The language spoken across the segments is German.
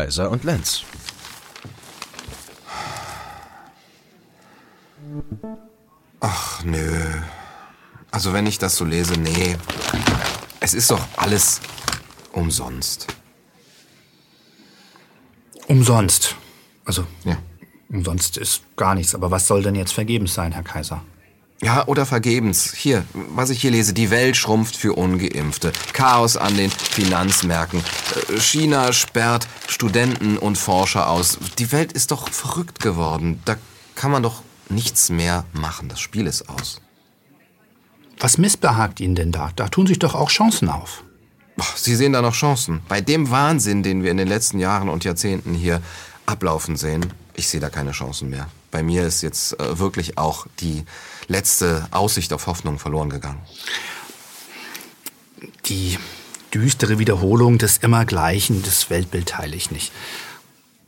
Kaiser und Lenz. Ach, nö. Also wenn ich das so lese, nee. Es ist doch alles umsonst. Umsonst. Also, Ja. umsonst ist gar nichts. Aber was soll denn jetzt vergebens sein, Herr Kaiser? Ja, oder vergebens. Hier, was ich hier lese, die Welt schrumpft für Ungeimpfte. Chaos an den Finanzmärkten. Äh, China sperrt Studenten und Forscher aus. Die Welt ist doch verrückt geworden. Da kann man doch nichts mehr machen. Das Spiel ist aus. Was missbehagt Ihnen denn da? Da tun sich doch auch Chancen auf. Sie sehen da noch Chancen. Bei dem Wahnsinn, den wir in den letzten Jahren und Jahrzehnten hier ablaufen sehen, ich sehe da keine Chancen mehr. Bei mir ist jetzt äh, wirklich auch die letzte Aussicht auf Hoffnung verloren gegangen. Die düstere Wiederholung des Immergleichen, das Weltbild teile ich nicht.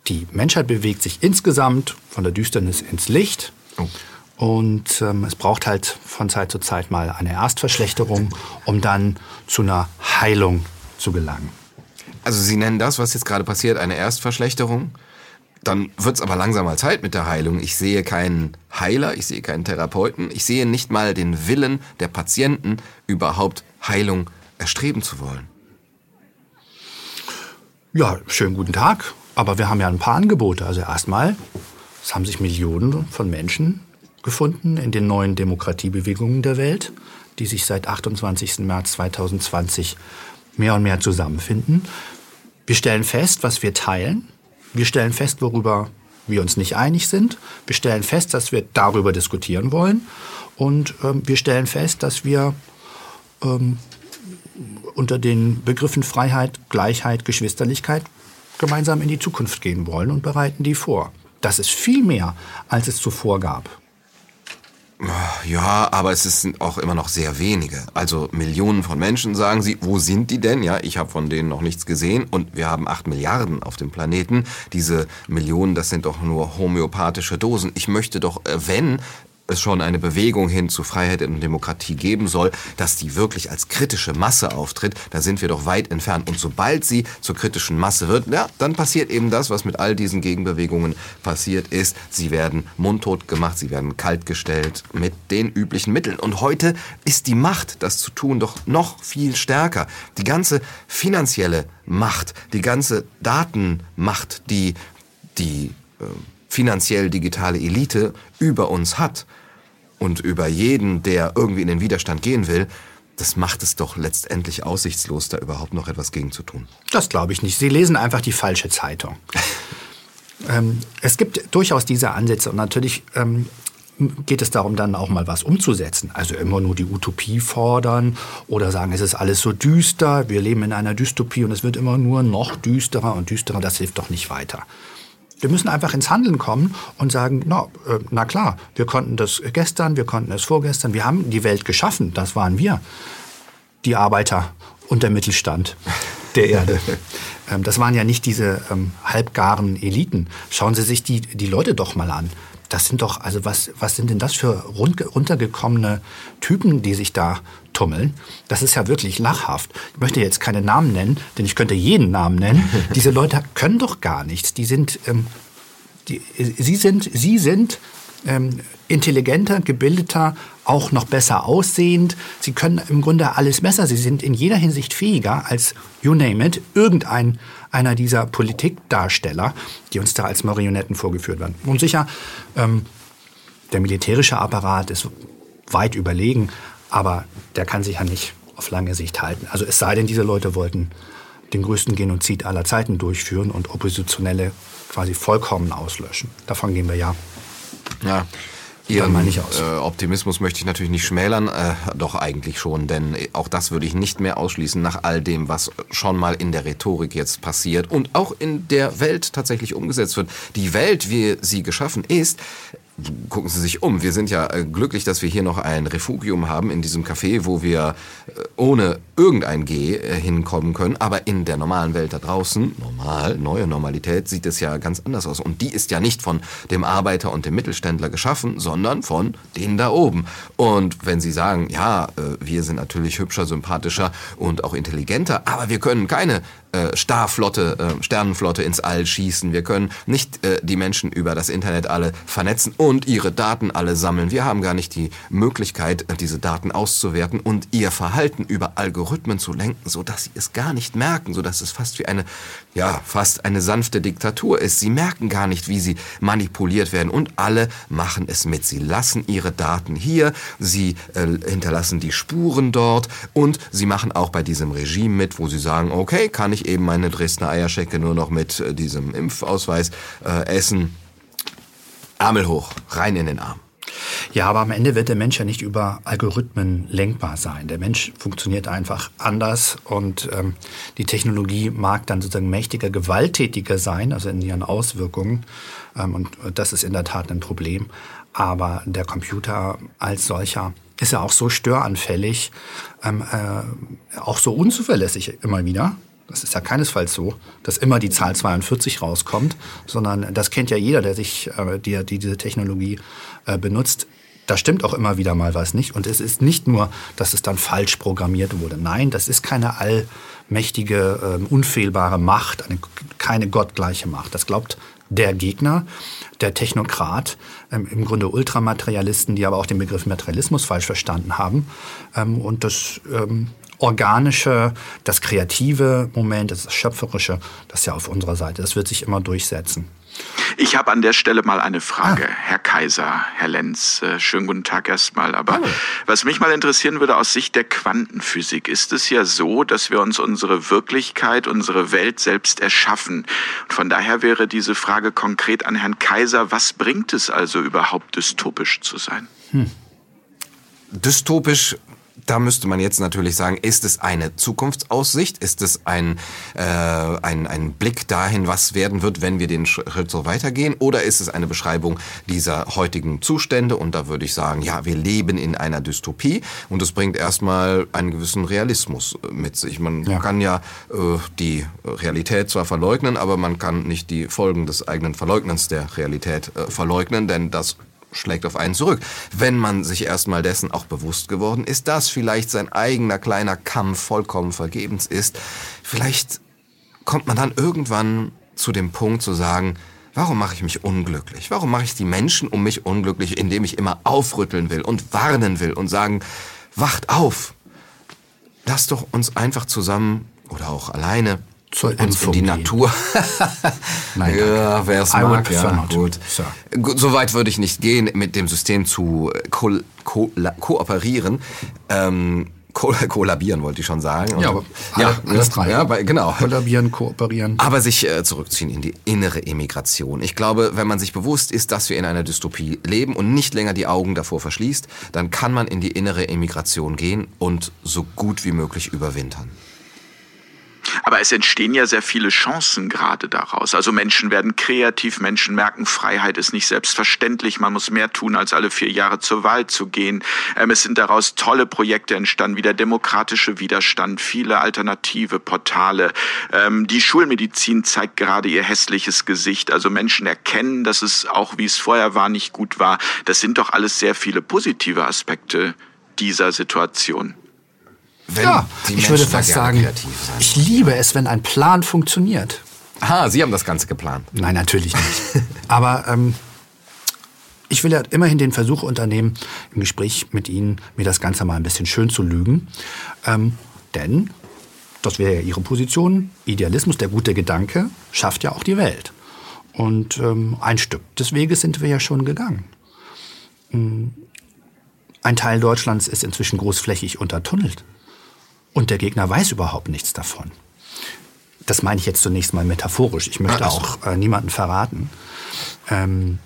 Die Menschheit bewegt sich insgesamt von der Düsternis ins Licht. Oh. Und ähm, es braucht halt von Zeit zu Zeit mal eine Erstverschlechterung, um dann zu einer Heilung zu gelangen. Also Sie nennen das, was jetzt gerade passiert, eine Erstverschlechterung? Dann wird's aber langsam mal Zeit mit der Heilung. Ich sehe keinen Heiler, ich sehe keinen Therapeuten, ich sehe nicht mal den Willen der Patienten, überhaupt Heilung erstreben zu wollen. Ja, schönen guten Tag. Aber wir haben ja ein paar Angebote. Also erstmal, es haben sich Millionen von Menschen gefunden in den neuen Demokratiebewegungen der Welt, die sich seit 28. März 2020 mehr und mehr zusammenfinden. Wir stellen fest, was wir teilen. Wir stellen fest, worüber wir uns nicht einig sind. Wir stellen fest, dass wir darüber diskutieren wollen. Und ähm, wir stellen fest, dass wir ähm, unter den Begriffen Freiheit, Gleichheit, Geschwisterlichkeit gemeinsam in die Zukunft gehen wollen und bereiten die vor. Das ist viel mehr, als es zuvor gab. Ja, aber es sind auch immer noch sehr wenige. Also Millionen von Menschen sagen sie, wo sind die denn? Ja, ich habe von denen noch nichts gesehen und wir haben acht Milliarden auf dem Planeten. Diese Millionen, das sind doch nur homöopathische Dosen. Ich möchte doch, äh, wenn es schon eine Bewegung hin zu Freiheit und Demokratie geben soll, dass die wirklich als kritische Masse auftritt, da sind wir doch weit entfernt. Und sobald sie zur kritischen Masse wird, ja, dann passiert eben das, was mit all diesen Gegenbewegungen passiert ist. Sie werden mundtot gemacht, sie werden kaltgestellt mit den üblichen Mitteln. Und heute ist die Macht, das zu tun, doch noch viel stärker. Die ganze finanzielle Macht, die ganze Datenmacht, die die äh, finanziell digitale Elite über uns hat und über jeden, der irgendwie in den Widerstand gehen will, das macht es doch letztendlich aussichtslos, da überhaupt noch etwas gegen zu tun. Das glaube ich nicht. Sie lesen einfach die falsche Zeitung. ähm, es gibt durchaus diese Ansätze und natürlich ähm, geht es darum, dann auch mal was umzusetzen. Also immer nur die Utopie fordern oder sagen, es ist alles so düster, wir leben in einer Dystopie und es wird immer nur noch düsterer und düsterer, das hilft doch nicht weiter. Wir müssen einfach ins Handeln kommen und sagen, na, äh, na klar, wir konnten das gestern, wir konnten es vorgestern, wir haben die Welt geschaffen, das waren wir, die Arbeiter und der Mittelstand der Erde. ähm, das waren ja nicht diese ähm, halbgaren Eliten. Schauen Sie sich die, die Leute doch mal an. Das sind doch, also was, was sind denn das für runtergekommene Typen, die sich da tummeln? Das ist ja wirklich lachhaft. Ich möchte jetzt keine Namen nennen, denn ich könnte jeden Namen nennen. Diese Leute können doch gar nichts. Die sind, ähm, die, sie sind, sie sind ähm, intelligenter, gebildeter, auch noch besser aussehend. Sie können im Grunde alles besser. Sie sind in jeder Hinsicht fähiger als, you name it, irgendein einer dieser Politikdarsteller, die uns da als Marionetten vorgeführt werden. Und sicher, ähm, der militärische Apparat ist weit überlegen, aber der kann sich ja nicht auf lange Sicht halten. Also es sei denn, diese Leute wollten den größten Genozid aller Zeiten durchführen und Oppositionelle quasi vollkommen auslöschen. Davon gehen wir ja Ja. Ihren äh, Optimismus möchte ich natürlich nicht schmälern, äh, doch eigentlich schon, denn auch das würde ich nicht mehr ausschließen nach all dem, was schon mal in der Rhetorik jetzt passiert und auch in der Welt tatsächlich umgesetzt wird. Die Welt, wie sie geschaffen ist, gucken Sie sich um. Wir sind ja äh, glücklich, dass wir hier noch ein Refugium haben in diesem Café, wo wir äh, ohne irgendein G äh, hinkommen können, aber in der normalen Welt da draußen, normal, neue Normalität, sieht es ja ganz anders aus. Und die ist ja nicht von dem Arbeiter und dem Mittelständler geschaffen, sondern von denen da oben. Und wenn Sie sagen, ja, äh, wir sind natürlich hübscher, sympathischer und auch intelligenter, aber wir können keine äh, Starflotte, Sternenflotte ins All schießen. Wir können nicht die Menschen über das Internet alle vernetzen und ihre Daten alle sammeln. Wir haben gar nicht die Möglichkeit, diese Daten auszuwerten und ihr Verhalten über Algorithmen zu lenken, so dass sie es gar nicht merken, so dass es fast wie eine, ja, fast eine sanfte Diktatur ist. Sie merken gar nicht, wie sie manipuliert werden und alle machen es mit. Sie lassen ihre Daten hier, sie äh, hinterlassen die Spuren dort und sie machen auch bei diesem Regime mit, wo sie sagen, okay, kann ich ich eben meine Dresdner Eierschecke nur noch mit äh, diesem Impfausweis äh, essen. Ärmel hoch, rein in den Arm. Ja, aber am Ende wird der Mensch ja nicht über Algorithmen lenkbar sein. Der Mensch funktioniert einfach anders und ähm, die Technologie mag dann sozusagen mächtiger, gewalttätiger sein, also in ihren Auswirkungen. Ähm, und das ist in der Tat ein Problem. Aber der Computer als solcher ist ja auch so störanfällig, ähm, äh, auch so unzuverlässig immer wieder. Das ist ja keinesfalls so, dass immer die Zahl 42 rauskommt, sondern das kennt ja jeder, der sich, äh, die, die diese Technologie äh, benutzt. Da stimmt auch immer wieder mal was nicht. Und es ist nicht nur, dass es dann falsch programmiert wurde. Nein, das ist keine allmächtige, äh, unfehlbare Macht, eine, keine gottgleiche Macht. Das glaubt der Gegner, der Technokrat, ähm, im Grunde Ultramaterialisten, die aber auch den Begriff Materialismus falsch verstanden haben. Ähm, und das ähm, Organische, das kreative Moment, das Schöpferische, das ist ja auf unserer Seite. Das wird sich immer durchsetzen. Ich habe an der Stelle mal eine Frage, ah. Herr Kaiser, Herr Lenz. Äh, schönen guten Tag erstmal. Aber Hallo. was mich mal interessieren würde aus Sicht der Quantenphysik, ist es ja so, dass wir uns unsere Wirklichkeit, unsere Welt selbst erschaffen. Und von daher wäre diese Frage konkret an Herrn Kaiser, was bringt es also überhaupt, dystopisch zu sein? Hm. Dystopisch da müsste man jetzt natürlich sagen, ist es eine Zukunftsaussicht? Ist es ein, äh, ein, ein Blick dahin, was werden wird, wenn wir den Schritt so weitergehen? Oder ist es eine Beschreibung dieser heutigen Zustände? Und da würde ich sagen, ja, wir leben in einer Dystopie und es bringt erstmal einen gewissen Realismus mit sich. Man ja. kann ja äh, die Realität zwar verleugnen, aber man kann nicht die Folgen des eigenen Verleugnens der Realität äh, verleugnen, denn das schlägt auf einen zurück. Wenn man sich erstmal dessen auch bewusst geworden ist, dass vielleicht sein eigener kleiner Kampf vollkommen vergebens ist, vielleicht kommt man dann irgendwann zu dem Punkt zu sagen, warum mache ich mich unglücklich? Warum mache ich die Menschen um mich unglücklich, indem ich immer aufrütteln will und warnen will und sagen, wacht auf! Lasst doch uns einfach zusammen oder auch alleine zur uns in die Natur. Nein, ja, wer es mag, ja, gut. So. So weit würde ich nicht gehen, mit dem System zu ko ko kooperieren. Ähm, ko kollabieren wollte ich schon sagen. ja, aber ja, alles drei. Ja, bei, genau. Kollabieren, kooperieren. Aber sich äh, zurückziehen in die innere Emigration. Ich glaube, wenn man sich bewusst ist, dass wir in einer Dystopie leben und nicht länger die Augen davor verschließt, dann kann man in die innere Emigration gehen und so gut wie möglich überwintern. Aber es entstehen ja sehr viele Chancen gerade daraus. Also Menschen werden kreativ, Menschen merken, Freiheit ist nicht selbstverständlich, man muss mehr tun, als alle vier Jahre zur Wahl zu gehen. Ähm, es sind daraus tolle Projekte entstanden, wie der demokratische Widerstand, viele alternative Portale. Ähm, die Schulmedizin zeigt gerade ihr hässliches Gesicht. Also Menschen erkennen, dass es auch, wie es vorher war, nicht gut war. Das sind doch alles sehr viele positive Aspekte dieser Situation. Wenn ja, ich würde fast sagen, ich liebe es, wenn ein Plan funktioniert. Ah, Sie haben das Ganze geplant. Nein, natürlich nicht. Aber ähm, ich will ja immerhin den Versuch unternehmen, im Gespräch mit Ihnen mir das Ganze mal ein bisschen schön zu lügen. Ähm, denn, das wäre ja Ihre Position, Idealismus, der gute Gedanke, schafft ja auch die Welt. Und ähm, ein Stück des Weges sind wir ja schon gegangen. Hm, ein Teil Deutschlands ist inzwischen großflächig untertunnelt. Und der Gegner weiß überhaupt nichts davon. Das meine ich jetzt zunächst mal metaphorisch. Ich möchte also. auch äh, niemanden verraten. Ähm,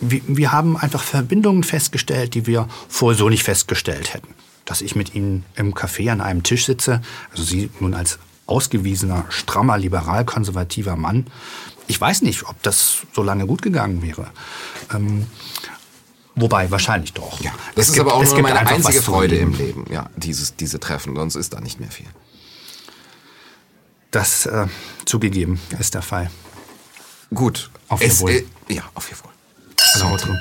wir, wir haben einfach Verbindungen festgestellt, die wir vorher so nicht festgestellt hätten. Dass ich mit Ihnen im Café an einem Tisch sitze, also Sie nun als ausgewiesener, strammer, liberal-konservativer Mann. Ich weiß nicht, ob das so lange gut gegangen wäre. Ähm, Wobei, wahrscheinlich doch. Ja, das es ist gibt, aber auch nur meine einzige Freude im Leben. Ja, dieses, diese Treffen, sonst ist da nicht mehr viel. Das äh, zugegeben ist der Fall. Gut. Auf Ihr Wohl. äh, ja, auf Ihr Wohl. Also,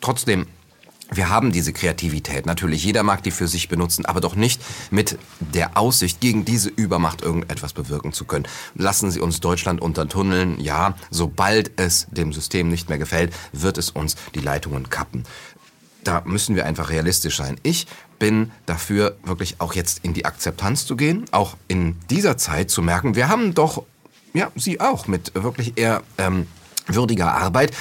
Trotzdem, wir haben diese Kreativität. Natürlich, jeder mag die für sich benutzen, aber doch nicht mit der Aussicht, gegen diese Übermacht irgendetwas bewirken zu können. Lassen Sie uns Deutschland untertunneln. Ja, sobald es dem System nicht mehr gefällt, wird es uns die Leitungen kappen. Da müssen wir einfach realistisch sein. Ich bin dafür, wirklich auch jetzt in die Akzeptanz zu gehen, auch in dieser Zeit zu merken, wir haben doch, ja, Sie auch, mit wirklich eher ähm, würdiger Arbeit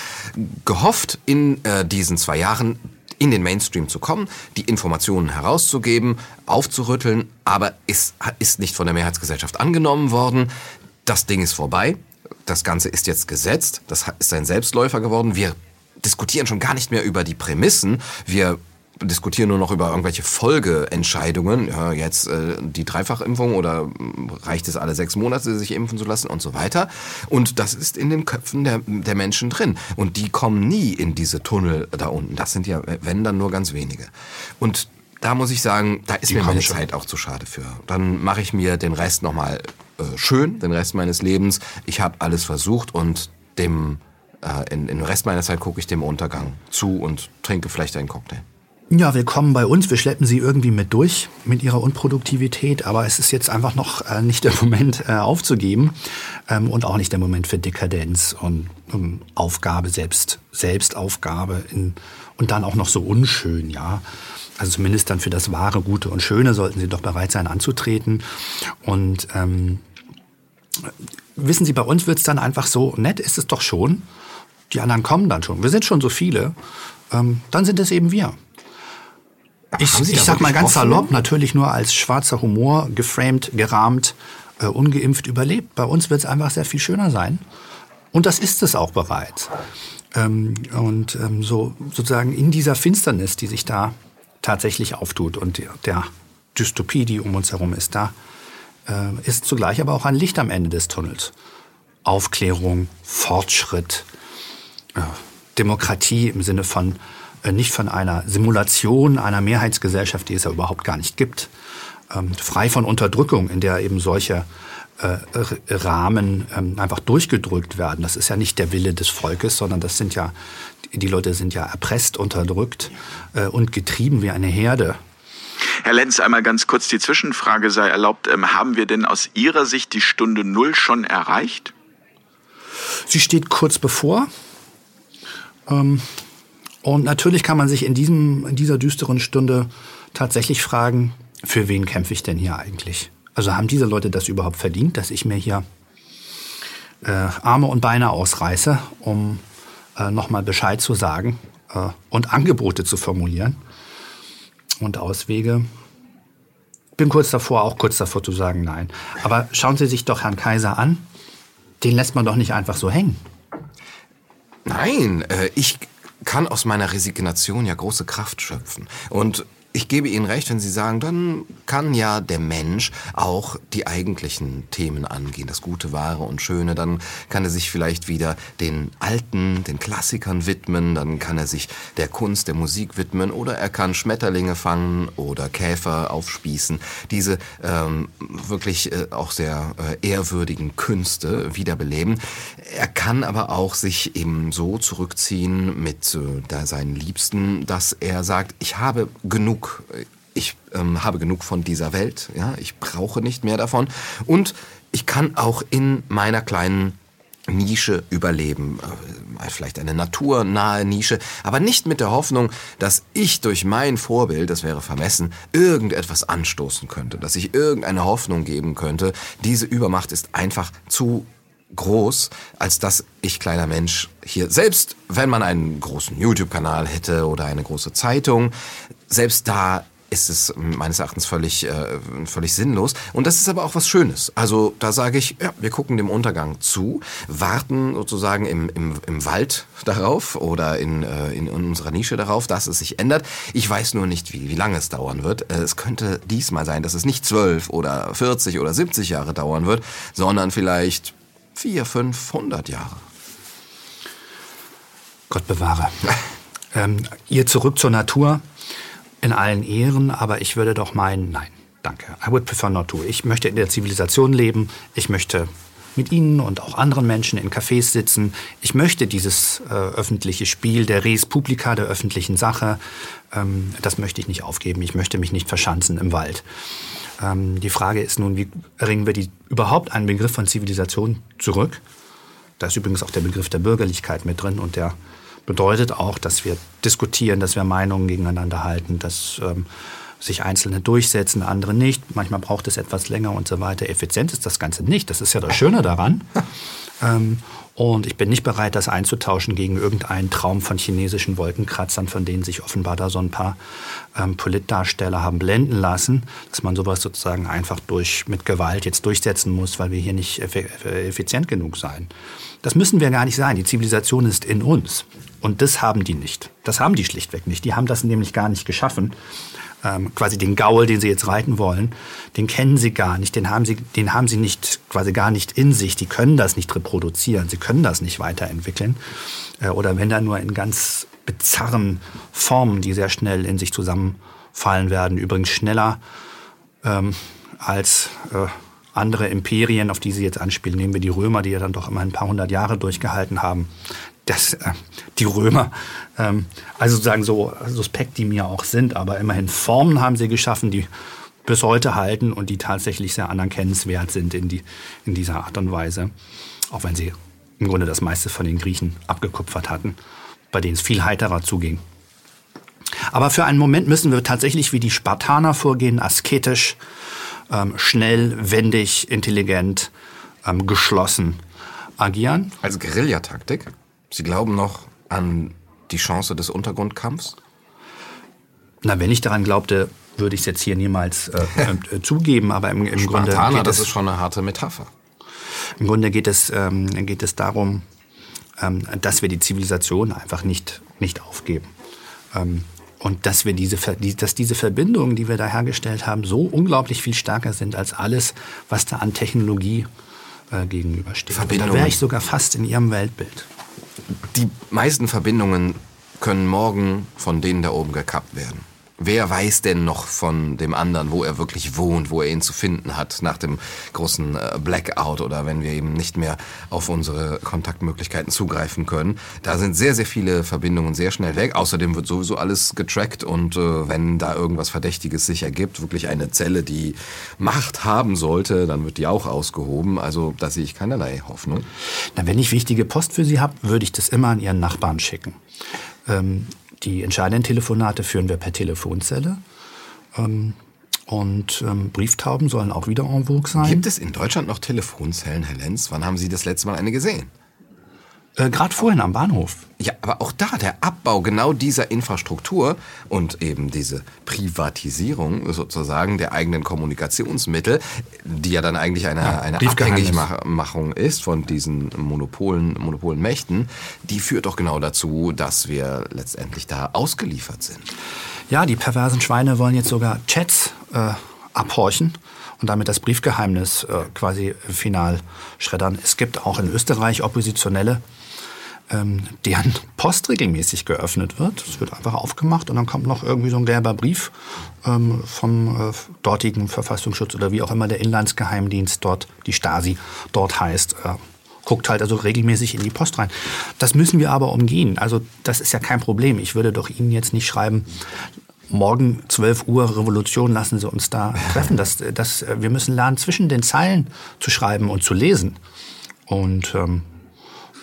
gehofft, in äh, diesen zwei Jahren in den Mainstream zu kommen, die Informationen herauszugeben, aufzurütteln, aber es ist nicht von der Mehrheitsgesellschaft angenommen worden. Das Ding ist vorbei. Das Ganze ist jetzt gesetzt. Das ist ein Selbstläufer geworden. Wir diskutieren schon gar nicht mehr über die Prämissen. Wir diskutieren nur noch über irgendwelche Folgeentscheidungen. Ja, jetzt äh, die Dreifachimpfung oder mm, reicht es alle sechs Monate, sich impfen zu lassen und so weiter. Und das ist in den Köpfen der, der Menschen drin. Und die kommen nie in diese Tunnel da unten. Das sind ja, wenn dann nur ganz wenige. Und da muss ich sagen, da ist Die mir meine schon. Zeit auch zu schade für. Dann mache ich mir den Rest nochmal äh, schön, den Rest meines Lebens. Ich habe alles versucht und dem äh, in, in den Rest meiner Zeit gucke ich dem Untergang zu und trinke vielleicht einen Cocktail. Ja, willkommen bei uns. Wir schleppen Sie irgendwie mit durch mit Ihrer Unproduktivität, aber es ist jetzt einfach noch äh, nicht der Moment äh, aufzugeben ähm, und auch nicht der Moment für Dekadenz und ähm, Aufgabe, selbst, Selbstaufgabe in, und dann auch noch so unschön, ja. Also zumindest dann für das wahre, Gute und Schöne sollten Sie doch bereit sein anzutreten. Und ähm, wissen Sie, bei uns wird's dann einfach so, nett ist es doch schon. Die anderen kommen dann schon. Wir sind schon so viele. Ähm, dann sind es eben wir. Ich, ich sag mal ganz salopp, natürlich nur als schwarzer Humor, geframed, gerahmt, äh, ungeimpft überlebt. Bei uns wird es einfach sehr viel schöner sein. Und das ist es auch bereits. Ähm, und ähm, so sozusagen in dieser Finsternis, die sich da tatsächlich auftut und der, der Dystopie, die um uns herum ist, da äh, ist zugleich aber auch ein Licht am Ende des Tunnels. Aufklärung, Fortschritt, äh, Demokratie im Sinne von nicht von einer Simulation einer Mehrheitsgesellschaft, die es ja überhaupt gar nicht gibt, ähm, frei von Unterdrückung, in der eben solche äh, Rahmen ähm, einfach durchgedrückt werden. Das ist ja nicht der Wille des Volkes, sondern das sind ja die Leute sind ja erpresst, unterdrückt äh, und getrieben wie eine Herde. Herr Lenz, einmal ganz kurz die Zwischenfrage sei erlaubt. Ähm, haben wir denn aus Ihrer Sicht die Stunde Null schon erreicht? Sie steht kurz bevor. Ähm, und natürlich kann man sich in, diesem, in dieser düsteren Stunde tatsächlich fragen, für wen kämpfe ich denn hier eigentlich? Also haben diese Leute das überhaupt verdient, dass ich mir hier äh, Arme und Beine ausreiße, um äh, nochmal Bescheid zu sagen äh, und Angebote zu formulieren und Auswege? Bin kurz davor, auch kurz davor zu sagen, nein. Aber schauen Sie sich doch Herrn Kaiser an. Den lässt man doch nicht einfach so hängen. Nein, äh, ich kann aus meiner Resignation ja große Kraft schöpfen. Und ich gebe Ihnen recht, wenn Sie sagen, dann kann ja der Mensch auch die eigentlichen Themen angehen, das Gute, Wahre und Schöne. Dann kann er sich vielleicht wieder den Alten, den Klassikern widmen, dann kann er sich der Kunst, der Musik widmen oder er kann Schmetterlinge fangen oder Käfer aufspießen. Diese ähm, wirklich äh, auch sehr äh, ehrwürdigen Künste wiederbeleben. Er kann aber auch sich eben so zurückziehen mit äh, seinen Liebsten, dass er sagt, ich habe genug, ich ähm, habe genug von dieser Welt, ja, ich brauche nicht mehr davon und ich kann auch in meiner kleinen Nische überleben. Äh, Vielleicht eine naturnahe Nische, aber nicht mit der Hoffnung, dass ich durch mein Vorbild, das wäre vermessen, irgendetwas anstoßen könnte, dass ich irgendeine Hoffnung geben könnte. Diese Übermacht ist einfach zu groß, als dass ich kleiner Mensch hier, selbst wenn man einen großen YouTube-Kanal hätte oder eine große Zeitung, selbst da ist es meines Erachtens völlig, äh, völlig sinnlos. Und das ist aber auch was Schönes. Also da sage ich, ja, wir gucken dem Untergang zu, warten sozusagen im, im, im Wald darauf oder in, äh, in unserer Nische darauf, dass es sich ändert. Ich weiß nur nicht, wie, wie lange es dauern wird. Äh, es könnte diesmal sein, dass es nicht zwölf oder 40 oder 70 Jahre dauern wird, sondern vielleicht vier, fünf, hundert Jahre. Gott bewahre. ähm, ihr zurück zur Natur in allen Ehren, aber ich würde doch meinen, nein, danke. I would prefer not to. Ich möchte in der Zivilisation leben. Ich möchte mit Ihnen und auch anderen Menschen in Cafés sitzen. Ich möchte dieses äh, öffentliche Spiel der Res Publica, der öffentlichen Sache, ähm, das möchte ich nicht aufgeben. Ich möchte mich nicht verschanzen im Wald. Ähm, die Frage ist nun, wie erringen wir die, überhaupt einen Begriff von Zivilisation zurück? Da ist übrigens auch der Begriff der Bürgerlichkeit mit drin und der bedeutet auch, dass wir diskutieren, dass wir Meinungen gegeneinander halten, dass ähm, sich Einzelne durchsetzen, andere nicht. Manchmal braucht es etwas länger und so weiter. Effizient ist das Ganze nicht. Das ist ja das Schöne daran. Ähm, und ich bin nicht bereit, das einzutauschen gegen irgendeinen Traum von chinesischen Wolkenkratzern, von denen sich offenbar da so ein paar ähm, Politdarsteller haben blenden lassen, dass man sowas sozusagen einfach durch, mit Gewalt jetzt durchsetzen muss, weil wir hier nicht effizient genug seien. Das müssen wir gar nicht sein. Die Zivilisation ist in uns. Und das haben die nicht. Das haben die schlichtweg nicht. Die haben das nämlich gar nicht geschaffen ähm, quasi den Gaul, den sie jetzt reiten wollen, den kennen sie gar nicht, den haben sie, den haben sie nicht quasi gar nicht in sich. Die können das nicht reproduzieren, sie können das nicht weiterentwickeln. Äh, oder wenn dann nur in ganz bizarren Formen, die sehr schnell in sich zusammenfallen werden, übrigens schneller ähm, als äh, andere Imperien, auf die Sie jetzt anspielen. Nehmen wir die Römer, die ja dann doch immer ein paar hundert Jahre durchgehalten haben dass äh, die Römer, ähm, also sozusagen so suspekt die mir auch sind, aber immerhin Formen haben sie geschaffen, die bis heute halten und die tatsächlich sehr anerkennenswert sind in, die, in dieser Art und Weise. Auch wenn sie im Grunde das meiste von den Griechen abgekupfert hatten, bei denen es viel heiterer zuging. Aber für einen Moment müssen wir tatsächlich wie die Spartaner vorgehen, asketisch, ähm, schnell, wendig, intelligent, ähm, geschlossen agieren. Als Guerillataktik? Sie glauben noch an die Chance des Untergrundkampfs? Na, wenn ich daran glaubte, würde ich es jetzt hier niemals äh, äh, zugeben, aber im, im Grunde. Geht das ist schon eine harte Metapher. Im Grunde geht es, ähm, geht es darum, ähm, dass wir die Zivilisation einfach nicht, nicht aufgeben. Ähm, und dass wir diese, dass diese Verbindungen, die wir da hergestellt haben, so unglaublich viel stärker sind als alles, was da an Technologie äh, gegenübersteht. Da wäre ich sogar fast in Ihrem Weltbild die meisten Verbindungen können morgen von denen da oben gekappt werden. Wer weiß denn noch von dem anderen, wo er wirklich wohnt, wo er ihn zu finden hat nach dem großen äh, Blackout oder wenn wir eben nicht mehr auf unsere Kontaktmöglichkeiten zugreifen können. Da sind sehr, sehr viele Verbindungen sehr schnell weg. Außerdem wird sowieso alles getrackt und äh, wenn da irgendwas Verdächtiges sich ergibt, wirklich eine Zelle, die Macht haben sollte, dann wird die auch ausgehoben. Also da sehe ich keinerlei Hoffnung. Na, wenn ich wichtige Post für Sie habe, würde ich das immer an Ihren Nachbarn schicken. Ähm die entscheidenden Telefonate führen wir per Telefonzelle. Ähm, und ähm, Brieftauben sollen auch wieder en vogue sein. Gibt es in Deutschland noch Telefonzellen, Herr Lenz? Wann haben Sie das letzte Mal eine gesehen? Äh, Gerade vorhin am Bahnhof. Ja, aber auch da der Abbau genau dieser Infrastruktur und eben diese Privatisierung sozusagen der eigenen Kommunikationsmittel, die ja dann eigentlich eine, ja, eine Abhängigmachung ist von diesen Monopolen, Monopolenmächten, die führt doch genau dazu, dass wir letztendlich da ausgeliefert sind. Ja, die perversen Schweine wollen jetzt sogar Chats äh, abhorchen und damit das Briefgeheimnis äh, quasi final schreddern. Es gibt auch in Österreich Oppositionelle, ähm, deren Post regelmäßig geöffnet wird. Es wird einfach aufgemacht und dann kommt noch irgendwie so ein gelber Brief ähm, vom äh, dortigen Verfassungsschutz oder wie auch immer der Inlandsgeheimdienst dort, die Stasi dort heißt. Äh, guckt halt also regelmäßig in die Post rein. Das müssen wir aber umgehen. Also das ist ja kein Problem. Ich würde doch Ihnen jetzt nicht schreiben, morgen 12 Uhr Revolution, lassen Sie uns da treffen. Das, das, wir müssen lernen, zwischen den Zeilen zu schreiben und zu lesen. Und ähm,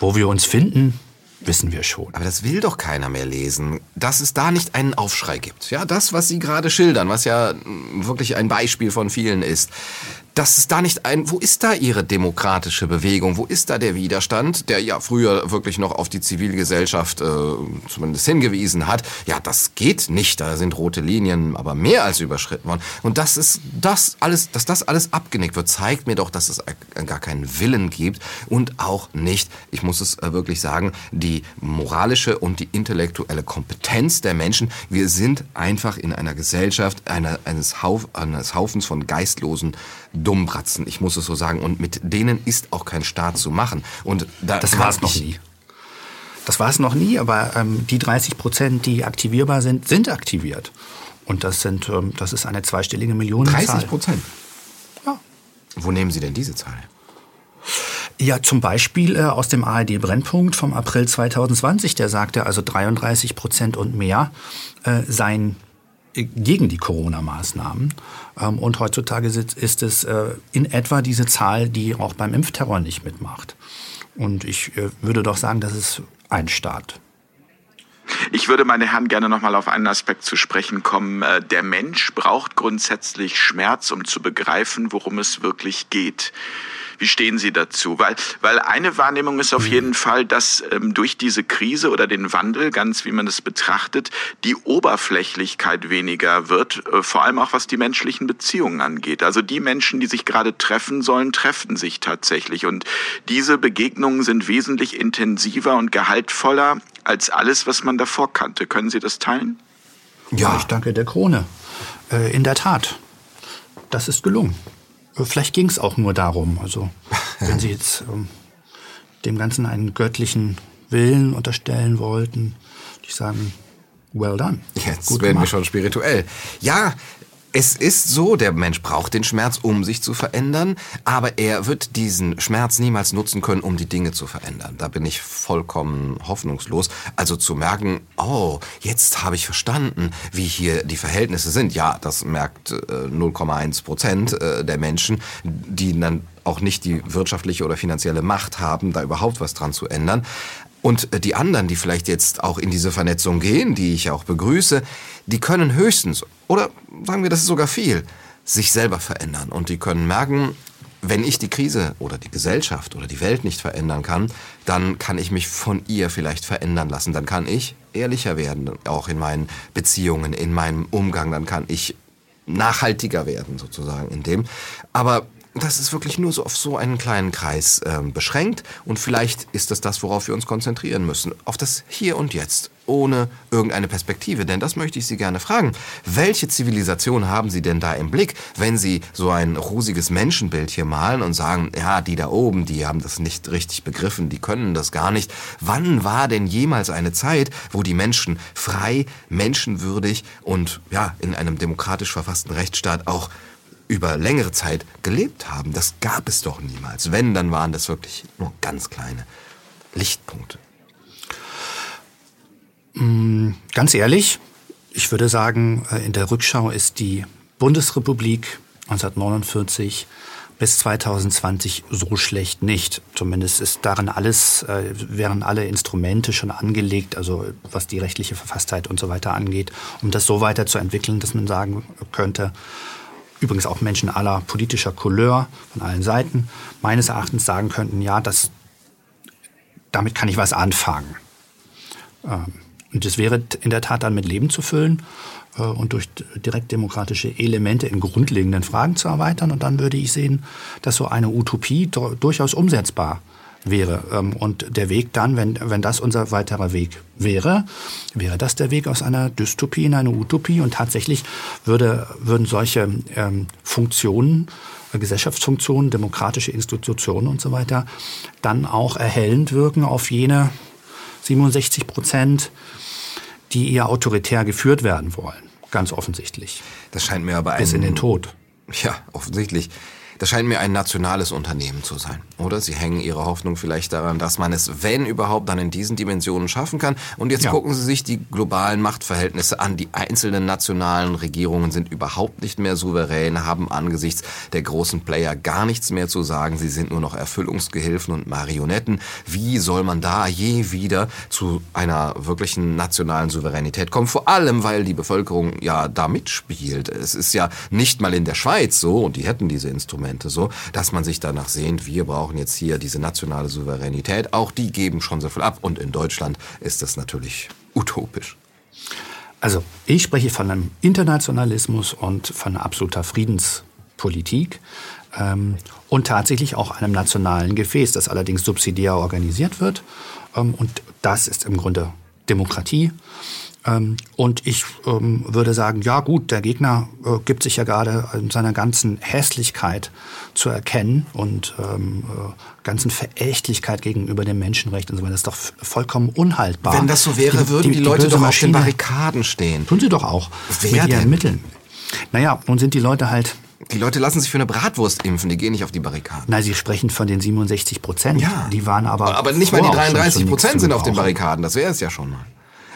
wo wir uns finden, wissen wir schon. Aber das will doch keiner mehr lesen, dass es da nicht einen Aufschrei gibt. Ja, das, was Sie gerade schildern, was ja wirklich ein Beispiel von vielen ist dass es da nicht ein, wo ist da Ihre demokratische Bewegung? Wo ist da der Widerstand, der ja früher wirklich noch auf die Zivilgesellschaft äh, zumindest hingewiesen hat? Ja, das geht nicht, da sind rote Linien aber mehr als überschritten worden. Und das ist das alles, dass das alles abgenickt wird, zeigt mir doch, dass es gar keinen Willen gibt und auch nicht, ich muss es äh, wirklich sagen, die moralische und die intellektuelle Kompetenz der Menschen. Wir sind einfach in einer Gesellschaft einer, eines, Hauf, eines Haufens von geistlosen Dummbratzen, ich muss es so sagen. Und mit denen ist auch kein Staat zu machen. Und da das war es noch nie. Das war es noch nie, aber ähm, die 30 Prozent, die aktivierbar sind, sind aktiviert. Und das, sind, ähm, das ist eine zweistellige Millionenzahl. 30 Prozent? Ja. Wo nehmen Sie denn diese Zahl? Ja, zum Beispiel äh, aus dem ARD-Brennpunkt vom April 2020, der sagte also 33 Prozent und mehr äh, seien gegen die Corona-Maßnahmen. Ähm, und heutzutage ist es äh, in etwa diese Zahl, die auch beim Impfterror nicht mitmacht. Und ich äh, würde doch sagen, das ist ein Staat. Ich würde, meine Herren, gerne nochmal auf einen Aspekt zu sprechen kommen. Äh, der Mensch braucht grundsätzlich Schmerz, um zu begreifen, worum es wirklich geht. Wie stehen Sie dazu? Weil, weil eine Wahrnehmung ist auf mhm. jeden Fall, dass ähm, durch diese Krise oder den Wandel, ganz wie man es betrachtet, die Oberflächlichkeit weniger wird, äh, vor allem auch was die menschlichen Beziehungen angeht. Also die Menschen, die sich gerade treffen sollen, treffen sich tatsächlich. Und diese Begegnungen sind wesentlich intensiver und gehaltvoller als alles, was man davor kannte. Können Sie das teilen? Ja, ich danke der Krone. Äh, in der Tat, das ist gelungen. Vielleicht ging es auch nur darum. Also wenn Sie jetzt ähm, dem Ganzen einen göttlichen Willen unterstellen wollten, ich sagen, well done. Jetzt Gut werden gemacht. wir schon spirituell. Ja, es ist so, der Mensch braucht den Schmerz, um sich zu verändern, aber er wird diesen Schmerz niemals nutzen können, um die Dinge zu verändern. Da bin ich vollkommen hoffnungslos. Also zu merken, oh, jetzt habe ich verstanden, wie hier die Verhältnisse sind. Ja, das merkt äh, 0,1 Prozent äh, der Menschen, die dann auch nicht die wirtschaftliche oder finanzielle Macht haben, da überhaupt was dran zu ändern. Und äh, die anderen, die vielleicht jetzt auch in diese Vernetzung gehen, die ich auch begrüße, die können höchstens, oder sagen wir, das ist sogar viel, sich selber verändern. Und die können merken, wenn ich die Krise oder die Gesellschaft oder die Welt nicht verändern kann, dann kann ich mich von ihr vielleicht verändern lassen. Dann kann ich ehrlicher werden, auch in meinen Beziehungen, in meinem Umgang. Dann kann ich nachhaltiger werden, sozusagen in dem. Aber das ist wirklich nur so auf so einen kleinen Kreis äh, beschränkt und vielleicht ist das das, worauf wir uns konzentrieren müssen. Auf das Hier und Jetzt, ohne irgendeine Perspektive. Denn das möchte ich Sie gerne fragen. Welche Zivilisation haben Sie denn da im Blick, wenn Sie so ein rosiges Menschenbild hier malen und sagen, ja, die da oben, die haben das nicht richtig begriffen, die können das gar nicht. Wann war denn jemals eine Zeit, wo die Menschen frei, menschenwürdig und ja, in einem demokratisch verfassten Rechtsstaat auch über längere Zeit gelebt haben. Das gab es doch niemals. Wenn, dann waren das wirklich nur ganz kleine Lichtpunkte. Mm, ganz ehrlich, ich würde sagen, äh, in der Rückschau ist die Bundesrepublik 1949 bis 2020 so schlecht nicht. Zumindest ist darin alles, äh, wären alle Instrumente schon angelegt, also was die rechtliche Verfasstheit und so weiter angeht, um das so weiterzuentwickeln, dass man sagen könnte, übrigens auch Menschen aller politischer Couleur von allen Seiten, meines Erachtens sagen könnten, ja, das, damit kann ich was anfangen. Ähm, und das wäre in der Tat dann mit Leben zu füllen äh, und durch direktdemokratische Elemente in grundlegenden Fragen zu erweitern. Und dann würde ich sehen, dass so eine Utopie durchaus umsetzbar ist wäre. Ähm, und der Weg dann, wenn, wenn das unser weiterer Weg wäre, wäre das der Weg aus einer Dystopie in eine Utopie. Und tatsächlich würde, würden solche ähm, Funktionen, äh, Gesellschaftsfunktionen, demokratische Institutionen und so weiter, dann auch erhellend wirken auf jene 67 Prozent, die eher autoritär geführt werden wollen. Ganz offensichtlich. Das scheint mir aber ein... Bis in den Tod. Ja, offensichtlich. Das scheint mir ein nationales Unternehmen zu sein. Oder Sie hängen Ihre Hoffnung vielleicht daran, dass man es, wenn überhaupt, dann in diesen Dimensionen schaffen kann. Und jetzt ja. gucken Sie sich die globalen Machtverhältnisse an. Die einzelnen nationalen Regierungen sind überhaupt nicht mehr souverän, haben angesichts der großen Player gar nichts mehr zu sagen. Sie sind nur noch Erfüllungsgehilfen und Marionetten. Wie soll man da je wieder zu einer wirklichen nationalen Souveränität kommen? Vor allem, weil die Bevölkerung ja da mitspielt. Es ist ja nicht mal in der Schweiz so, und die hätten diese Instrumente Instrumente so, dass man sich danach sehnt, wir brauchen jetzt hier diese nationale Souveränität. Auch die geben schon so viel ab. Und in Deutschland ist das natürlich utopisch. Also ich spreche von einem Internationalismus und von absoluter Friedenspolitik ähm, und tatsächlich auch einem nationalen Gefäß, das allerdings subsidiär organisiert wird. Ähm, und das ist im Grunde Demokratie. Ähm, und ich ähm, würde sagen, ja gut, der Gegner äh, gibt sich ja gerade in seiner ganzen Hässlichkeit zu erkennen und ähm, äh, ganzen Verächtlichkeit gegenüber dem Menschenrecht und so weiter. Das ist doch vollkommen unhaltbar. Wenn das so wäre, die, würden die, die Leute doch auf den Barrikaden stehen. Tun sie doch auch. Wer mit ihren denn? Mitteln. Naja, nun sind die Leute halt die Leute lassen sich für eine Bratwurst impfen, die gehen nicht auf die Barrikaden. Nein, Sie sprechen von den 67 Prozent. Ja. Die waren aber. Aber nicht mal die 33 Prozent sind auf den Barrikaden, das wäre es ja schon mal.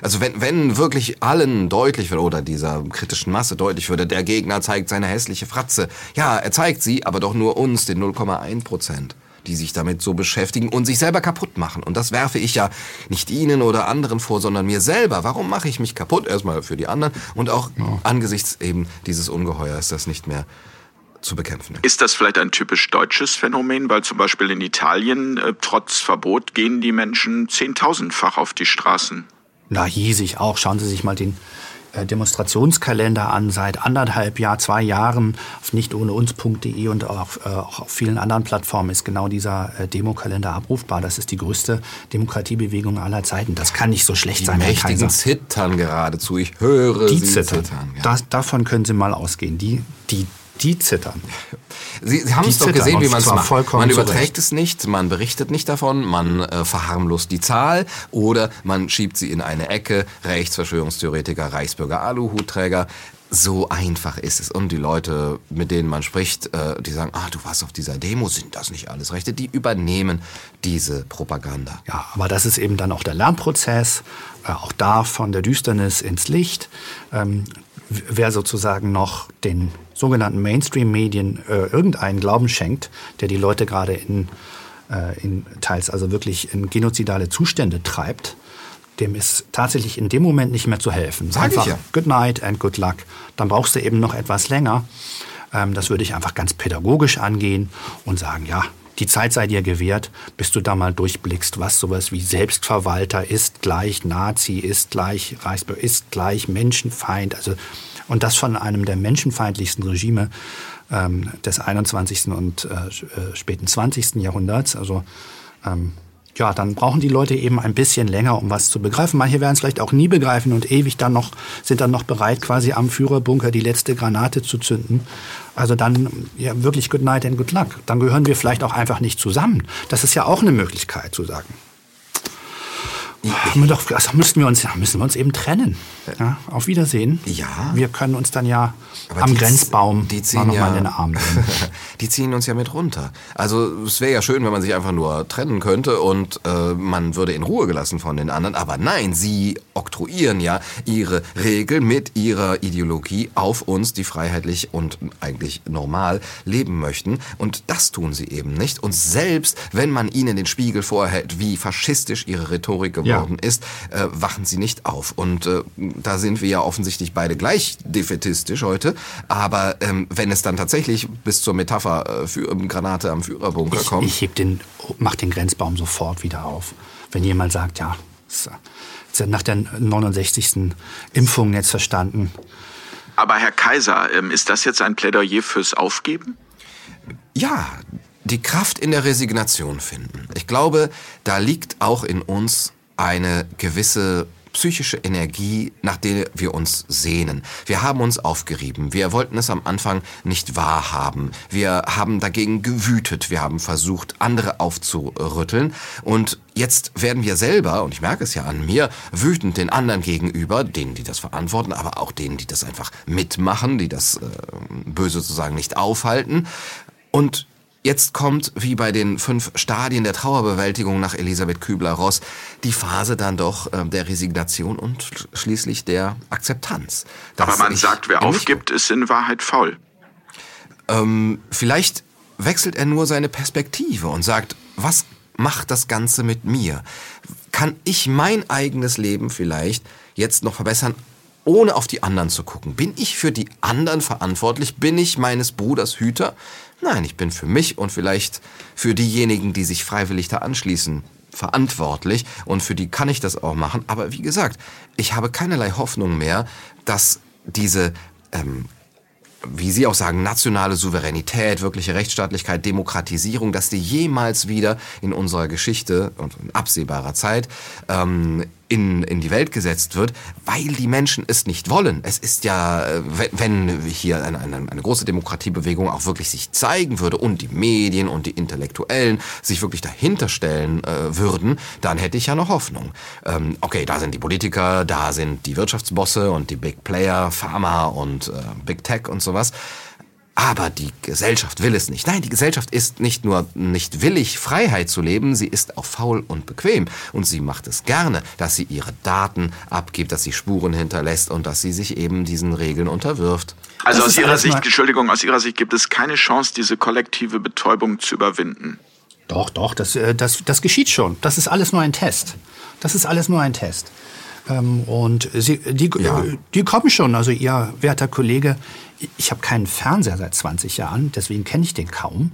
Also wenn, wenn wirklich allen deutlich wird, oder dieser kritischen Masse deutlich würde, der Gegner zeigt seine hässliche Fratze. Ja, er zeigt sie, aber doch nur uns, den 0,1 Prozent die sich damit so beschäftigen und sich selber kaputt machen. Und das werfe ich ja nicht Ihnen oder anderen vor, sondern mir selber. Warum mache ich mich kaputt? Erstmal für die anderen und auch ja. angesichts eben dieses Ungeheuers, das nicht mehr zu bekämpfen. Ist das vielleicht ein typisch deutsches Phänomen, weil zum Beispiel in Italien äh, trotz Verbot gehen die Menschen zehntausendfach auf die Straßen? Na, hiesig auch. Schauen Sie sich mal den äh, Demonstrationskalender an, seit anderthalb Jahr, zwei Jahren auf nichtohneuns.de und auch, äh, auch, auf vielen anderen Plattformen ist genau dieser äh, Demokalender abrufbar. Das ist die größte Demokratiebewegung aller Zeiten. Das kann nicht so schlecht die sein. Die mächtigen zittern geradezu. Ich höre die sie zittern. zittern ja. das, davon können Sie mal ausgehen. Die, die die zittern. Sie, Sie haben es doch gesehen, wie man es macht. Man überträgt es nicht, man berichtet nicht davon, man äh, verharmlost die Zahl oder man schiebt sie in eine Ecke. Rechtsverschwörungstheoretiker, Reichsbürger, Aluhutträger. So einfach ist es. Und die Leute, mit denen man spricht, äh, die sagen, ah, du warst auf dieser Demo, sind das nicht alles Rechte? Die übernehmen diese Propaganda. Ja, aber das ist eben dann auch der Lernprozess, äh, auch da von der Düsternis ins Licht. Ähm, wer sozusagen noch den sogenannten Mainstream-Medien äh, irgendeinen Glauben schenkt, der die Leute gerade in, äh, in teils also wirklich in genozidale Zustände treibt, dem ist tatsächlich in dem Moment nicht mehr zu helfen. Sag einfach ich ja. Good night and good luck. Dann brauchst du eben noch etwas länger. Ähm, das würde ich einfach ganz pädagogisch angehen und sagen, ja, die Zeit sei dir gewährt, bis du da mal durchblickst, was sowas wie Selbstverwalter ist gleich Nazi, ist gleich Reichsbürger, ist gleich Menschenfeind. Also, und das von einem der menschenfeindlichsten Regime ähm, des 21. und äh, äh späten 20. Jahrhunderts. Also ähm, ja, dann brauchen die Leute eben ein bisschen länger, um was zu begreifen. Manche werden es vielleicht auch nie begreifen und ewig dann noch, sind dann noch bereit, quasi am Führerbunker die letzte Granate zu zünden. Also dann, ja, wirklich good night and good luck. Dann gehören wir vielleicht auch einfach nicht zusammen. Das ist ja auch eine Möglichkeit zu sagen. Haben wir doch, also müssen wir uns, ja, müssen wir uns eben trennen. Ja, auf Wiedersehen. Ja. Wir können uns dann ja Aber am die, Grenzbaum die ziehen ja, mal in den Arm nehmen. die ziehen uns ja mit runter. Also es wäre ja schön, wenn man sich einfach nur trennen könnte und äh, man würde in Ruhe gelassen von den anderen. Aber nein, sie oktroyieren ja ihre Regeln mit ihrer Ideologie auf uns, die freiheitlich und eigentlich normal leben möchten. Und das tun sie eben nicht. Und selbst wenn man ihnen den Spiegel vorhält, wie faschistisch ihre Rhetorik geworden ja. Ist, äh, wachen sie nicht auf. Und äh, da sind wir ja offensichtlich beide gleich defetistisch heute. Aber ähm, wenn es dann tatsächlich bis zur Metapher äh, für, ähm, Granate am Führerbunker ich, kommt. Ich heb den, mach den Grenzbaum sofort wieder auf. Wenn jemand sagt, ja, nach der 69. Impfung jetzt verstanden. Aber Herr Kaiser, ähm, ist das jetzt ein Plädoyer fürs Aufgeben? Ja, die Kraft in der Resignation finden. Ich glaube, da liegt auch in uns eine gewisse psychische Energie, nach der wir uns sehnen. Wir haben uns aufgerieben. Wir wollten es am Anfang nicht wahrhaben. Wir haben dagegen gewütet. Wir haben versucht, andere aufzurütteln. Und jetzt werden wir selber, und ich merke es ja an mir, wütend den anderen gegenüber, denen, die das verantworten, aber auch denen, die das einfach mitmachen, die das äh, böse sozusagen nicht aufhalten. Und Jetzt kommt, wie bei den fünf Stadien der Trauerbewältigung nach Elisabeth Kübler-Ross, die Phase dann doch äh, der Resignation und schließlich der Akzeptanz. Aber man sagt, wer aufgibt, ist in Wahrheit faul. Ähm, vielleicht wechselt er nur seine Perspektive und sagt, was macht das Ganze mit mir? Kann ich mein eigenes Leben vielleicht jetzt noch verbessern, ohne auf die anderen zu gucken? Bin ich für die anderen verantwortlich? Bin ich meines Bruders Hüter? Nein, ich bin für mich und vielleicht für diejenigen, die sich freiwillig da anschließen, verantwortlich und für die kann ich das auch machen. Aber wie gesagt, ich habe keinerlei Hoffnung mehr, dass diese ähm, wie Sie auch sagen, nationale Souveränität, wirkliche Rechtsstaatlichkeit, Demokratisierung, dass die jemals wieder in unserer Geschichte und in absehbarer Zeit ähm, in, in die Welt gesetzt wird, weil die Menschen es nicht wollen. Es ist ja, äh, wenn hier eine, eine, eine große Demokratiebewegung auch wirklich sich zeigen würde und die Medien und die Intellektuellen sich wirklich dahinter stellen äh, würden, dann hätte ich ja noch Hoffnung. Ähm, okay, da sind die Politiker, da sind die Wirtschaftsbosse und die Big Player, Pharma und äh, Big Tech und sowas. Aber die Gesellschaft will es nicht. Nein, die Gesellschaft ist nicht nur nicht willig, Freiheit zu leben, sie ist auch faul und bequem. Und sie macht es gerne, dass sie ihre Daten abgibt, dass sie Spuren hinterlässt und dass sie sich eben diesen Regeln unterwirft. Also das aus Ihrer Sicht, Entschuldigung, aus Ihrer Sicht gibt es keine Chance, diese kollektive Betäubung zu überwinden. Doch, doch, das, äh, das, das geschieht schon. Das ist alles nur ein Test. Das ist alles nur ein Test. Ähm, und sie, die, ja. die kommen schon. Also Ihr werter Kollege, ich habe keinen Fernseher seit 20 Jahren, deswegen kenne ich den kaum.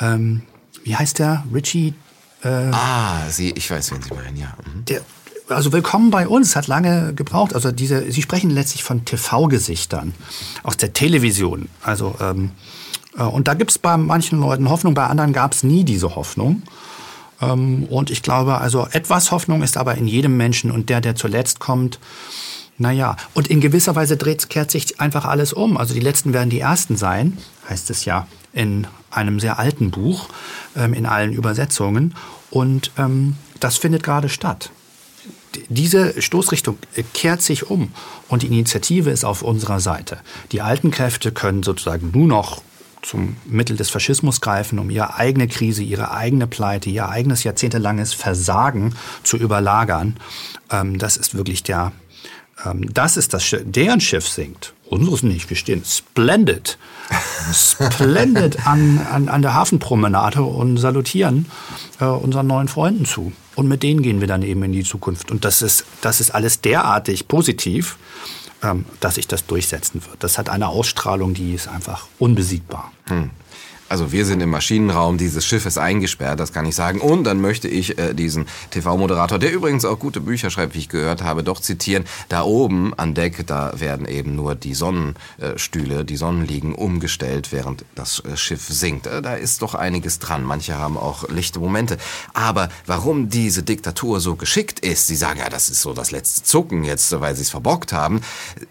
Ähm, wie heißt der? Richie? Äh, ah, Sie, ich weiß, wen Sie meinen, ja. Mhm. Der, also willkommen bei uns, hat lange gebraucht. Also diese, Sie sprechen letztlich von TV-Gesichtern aus der Television. Also ähm, äh, und da gibt es bei manchen Leuten Hoffnung, bei anderen gab es nie diese Hoffnung. Ähm, und ich glaube, also etwas Hoffnung ist aber in jedem Menschen und der, der zuletzt kommt, naja, und in gewisser Weise dreht, kehrt sich einfach alles um. Also die Letzten werden die Ersten sein, heißt es ja in einem sehr alten Buch, ähm, in allen Übersetzungen. Und ähm, das findet gerade statt. Diese Stoßrichtung kehrt sich um und die Initiative ist auf unserer Seite. Die alten Kräfte können sozusagen nur noch zum Mittel des Faschismus greifen, um ihre eigene Krise, ihre eigene Pleite, ihr eigenes jahrzehntelanges Versagen zu überlagern. Ähm, das ist wirklich der, ähm, das ist das Schiff, deren Schiff sinkt. Unseres nicht, wir stehen splendid, splendid an, an, an der Hafenpromenade und salutieren äh, unseren neuen Freunden zu. Und mit denen gehen wir dann eben in die Zukunft. Und das ist, das ist alles derartig positiv, dass sich das durchsetzen wird. Das hat eine Ausstrahlung, die ist einfach unbesiegbar. Hm. Also wir sind im Maschinenraum dieses Schiffes eingesperrt, das kann ich sagen. Und dann möchte ich äh, diesen TV-Moderator, der übrigens auch gute Bücher schreibt, wie ich gehört habe, doch zitieren. Da oben an Deck, da werden eben nur die Sonnenstühle, die Sonnenliegen umgestellt, während das äh, Schiff sinkt. Äh, da ist doch einiges dran. Manche haben auch lichte Momente. Aber warum diese Diktatur so geschickt ist, Sie sagen ja, das ist so das letzte Zucken jetzt, weil Sie es verbockt haben.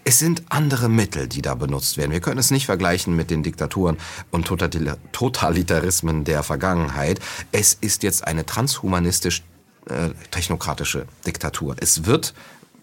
Es sind andere Mittel, die da benutzt werden. Wir können es nicht vergleichen mit den Diktaturen und Totalitarismus Totalitarismen der Vergangenheit. Es ist jetzt eine transhumanistisch äh, technokratische Diktatur. Es wird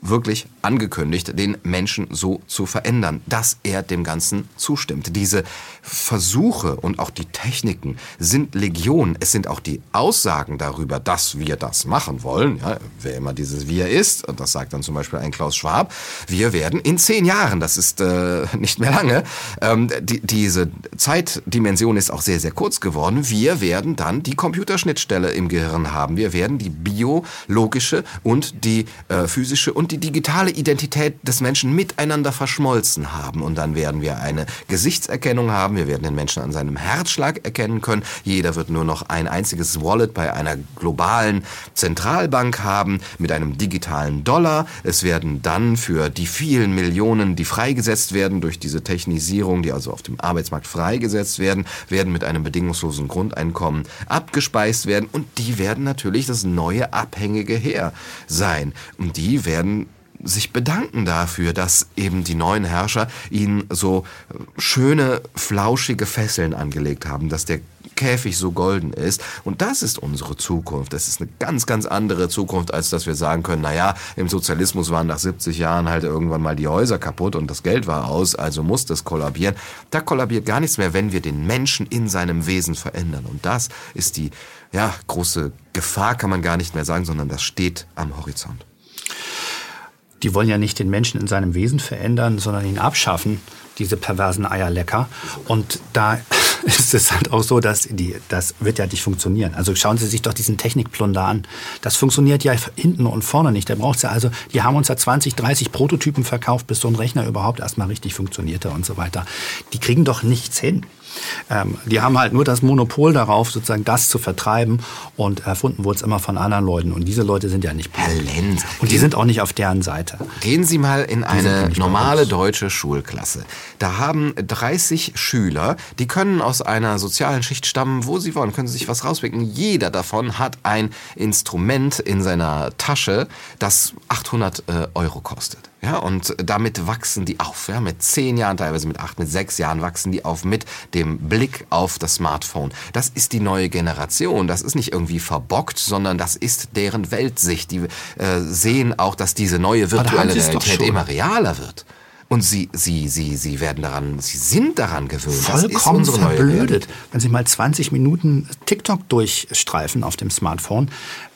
wirklich angekündigt, den Menschen so zu verändern, dass er dem Ganzen zustimmt. Diese Versuche und auch die Techniken sind Legion. Es sind auch die Aussagen darüber, dass wir das machen wollen. Ja, wer immer dieses Wir ist, und das sagt dann zum Beispiel ein Klaus Schwab, wir werden in zehn Jahren, das ist äh, nicht mehr lange, ähm, die, diese Zeitdimension ist auch sehr, sehr kurz geworden, wir werden dann die Computerschnittstelle im Gehirn haben. Wir werden die biologische und die äh, physische und und die digitale Identität des Menschen miteinander verschmolzen haben. Und dann werden wir eine Gesichtserkennung haben. Wir werden den Menschen an seinem Herzschlag erkennen können. Jeder wird nur noch ein einziges Wallet bei einer globalen Zentralbank haben mit einem digitalen Dollar. Es werden dann für die vielen Millionen, die freigesetzt werden durch diese Technisierung, die also auf dem Arbeitsmarkt freigesetzt werden, werden mit einem bedingungslosen Grundeinkommen abgespeist werden. Und die werden natürlich das neue abhängige Heer sein. Und die werden sich bedanken dafür, dass eben die neuen Herrscher ihnen so schöne, flauschige Fesseln angelegt haben, dass der Käfig so golden ist. Und das ist unsere Zukunft. Das ist eine ganz, ganz andere Zukunft, als dass wir sagen können, naja, im Sozialismus waren nach 70 Jahren halt irgendwann mal die Häuser kaputt und das Geld war aus, also muss das kollabieren. Da kollabiert gar nichts mehr, wenn wir den Menschen in seinem Wesen verändern. Und das ist die, ja, große Gefahr, kann man gar nicht mehr sagen, sondern das steht am Horizont die wollen ja nicht den Menschen in seinem Wesen verändern, sondern ihn abschaffen, diese perversen Eierlecker. Und da ist es halt auch so, dass die, das wird ja nicht funktionieren. Also schauen Sie sich doch diesen Technikplunder an. Das funktioniert ja hinten und vorne nicht. Da braucht's ja also, die haben uns ja 20, 30 Prototypen verkauft, bis so ein Rechner überhaupt erstmal richtig funktionierte und so weiter. Die kriegen doch nichts hin. Ähm, die haben halt nur das Monopol darauf, sozusagen das zu vertreiben und erfunden wurde es immer von anderen Leuten. Und diese Leute sind ja nicht Herr Lenz. Und die sind auch nicht auf deren Seite. Gehen Sie mal in eine normale deutsche Schulklasse. Da haben 30 Schüler, die können aus einer sozialen Schicht stammen, wo sie wollen, können sie sich was rauspicken. Jeder davon hat ein Instrument in seiner Tasche, das 800 äh, Euro kostet. Ja, und damit wachsen die auf. Ja, mit zehn Jahren, teilweise mit acht, mit sechs Jahren wachsen die auf mit dem Blick auf das Smartphone. Das ist die neue Generation. Das ist nicht irgendwie verbockt, sondern das ist deren Weltsicht. Die äh, sehen auch, dass diese neue virtuelle Realität immer realer wird. Und sie, sie, sie, sie werden daran, sie sind daran gewöhnt. Vollkommen das verblödet. Wenn Sie mal 20 Minuten TikTok durchstreifen auf dem Smartphone,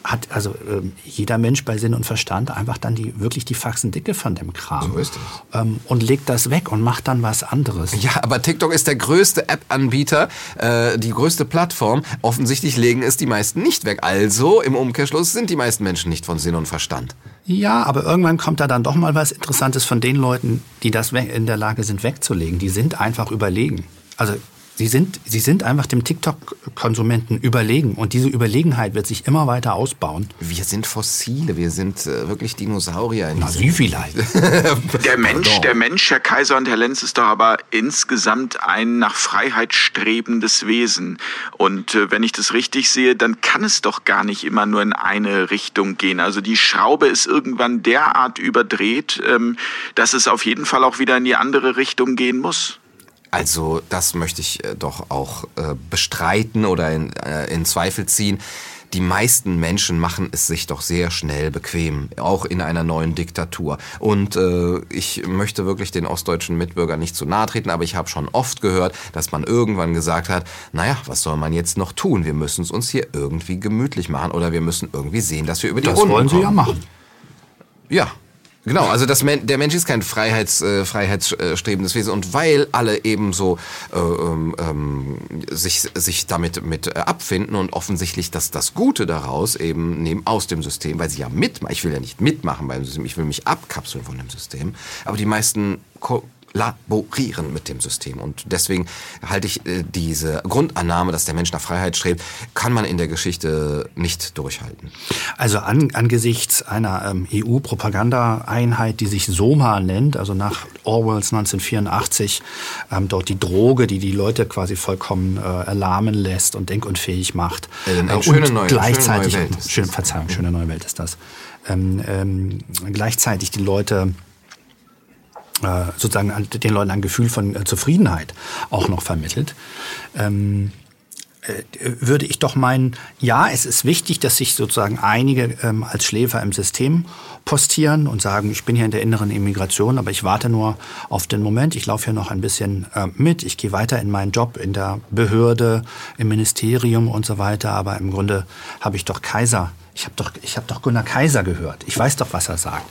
hat also äh, jeder Mensch bei Sinn und Verstand einfach dann die wirklich die Faxendicke von dem Kram. So ist es. Ähm, und legt das weg und macht dann was anderes. Ja, aber TikTok ist der größte App-Anbieter, äh, die größte Plattform. Offensichtlich legen es die meisten nicht weg. Also im Umkehrschluss sind die meisten Menschen nicht von Sinn und Verstand. Ja, aber irgendwann kommt da dann doch mal was Interessantes von den Leuten, die das in der Lage sind wegzulegen. Die sind einfach überlegen. Also Sie sind, sie sind einfach dem TikTok-Konsumenten überlegen und diese Überlegenheit wird sich immer weiter ausbauen. Wir sind Fossile, wir sind äh, wirklich Dinosaurier. Na, Sie vielleicht. der Mensch, der Mensch, Herr Kaiser und Herr Lenz, ist doch aber insgesamt ein nach Freiheit strebendes Wesen. Und äh, wenn ich das richtig sehe, dann kann es doch gar nicht immer nur in eine Richtung gehen. Also die Schraube ist irgendwann derart überdreht, ähm, dass es auf jeden Fall auch wieder in die andere Richtung gehen muss. Also das möchte ich äh, doch auch äh, bestreiten oder in, äh, in Zweifel ziehen. Die meisten Menschen machen es sich doch sehr schnell bequem, auch in einer neuen Diktatur. Und äh, ich möchte wirklich den ostdeutschen Mitbürgern nicht zu nahe treten, aber ich habe schon oft gehört, dass man irgendwann gesagt hat, naja, was soll man jetzt noch tun? Wir müssen es uns hier irgendwie gemütlich machen oder wir müssen irgendwie sehen, dass wir über die das Runden wollen Sie ja machen. Ja, Genau, also das, der Mensch ist kein Freiheits, äh, freiheitsstrebendes Wesen. Und weil alle eben so äh, ähm, ähm, sich, sich damit mit äh, abfinden und offensichtlich dass das Gute daraus eben nehmen aus dem System, weil sie ja mitmachen, ich will ja nicht mitmachen beim System, ich will mich abkapseln von dem System, aber die meisten laborieren mit dem System. Und deswegen halte ich äh, diese Grundannahme, dass der Mensch nach Freiheit strebt, kann man in der Geschichte nicht durchhalten. Also an, angesichts einer ähm, EU-Propaganda-Einheit, die sich Soma nennt, also nach Orwells 1984, ähm, dort die Droge, die die Leute quasi vollkommen äh, erlahmen lässt und denkunfähig macht. Äh, eine schöne neue, gleichzeitig, schöne neue Welt. Schön, Verzeihung, schöne neue Welt ist das. Ähm, ähm, gleichzeitig die Leute äh, sozusagen den Leuten ein Gefühl von äh, Zufriedenheit auch noch vermittelt. Ähm, äh, würde ich doch meinen, ja, es ist wichtig, dass sich sozusagen einige ähm, als Schläfer im System postieren und sagen, ich bin hier in der inneren Immigration, aber ich warte nur auf den Moment, ich laufe hier noch ein bisschen äh, mit, ich gehe weiter in meinen Job in der Behörde, im Ministerium und so weiter, aber im Grunde habe ich doch Kaiser, ich habe doch, ich habe doch Gunnar Kaiser gehört, ich weiß doch, was er sagt.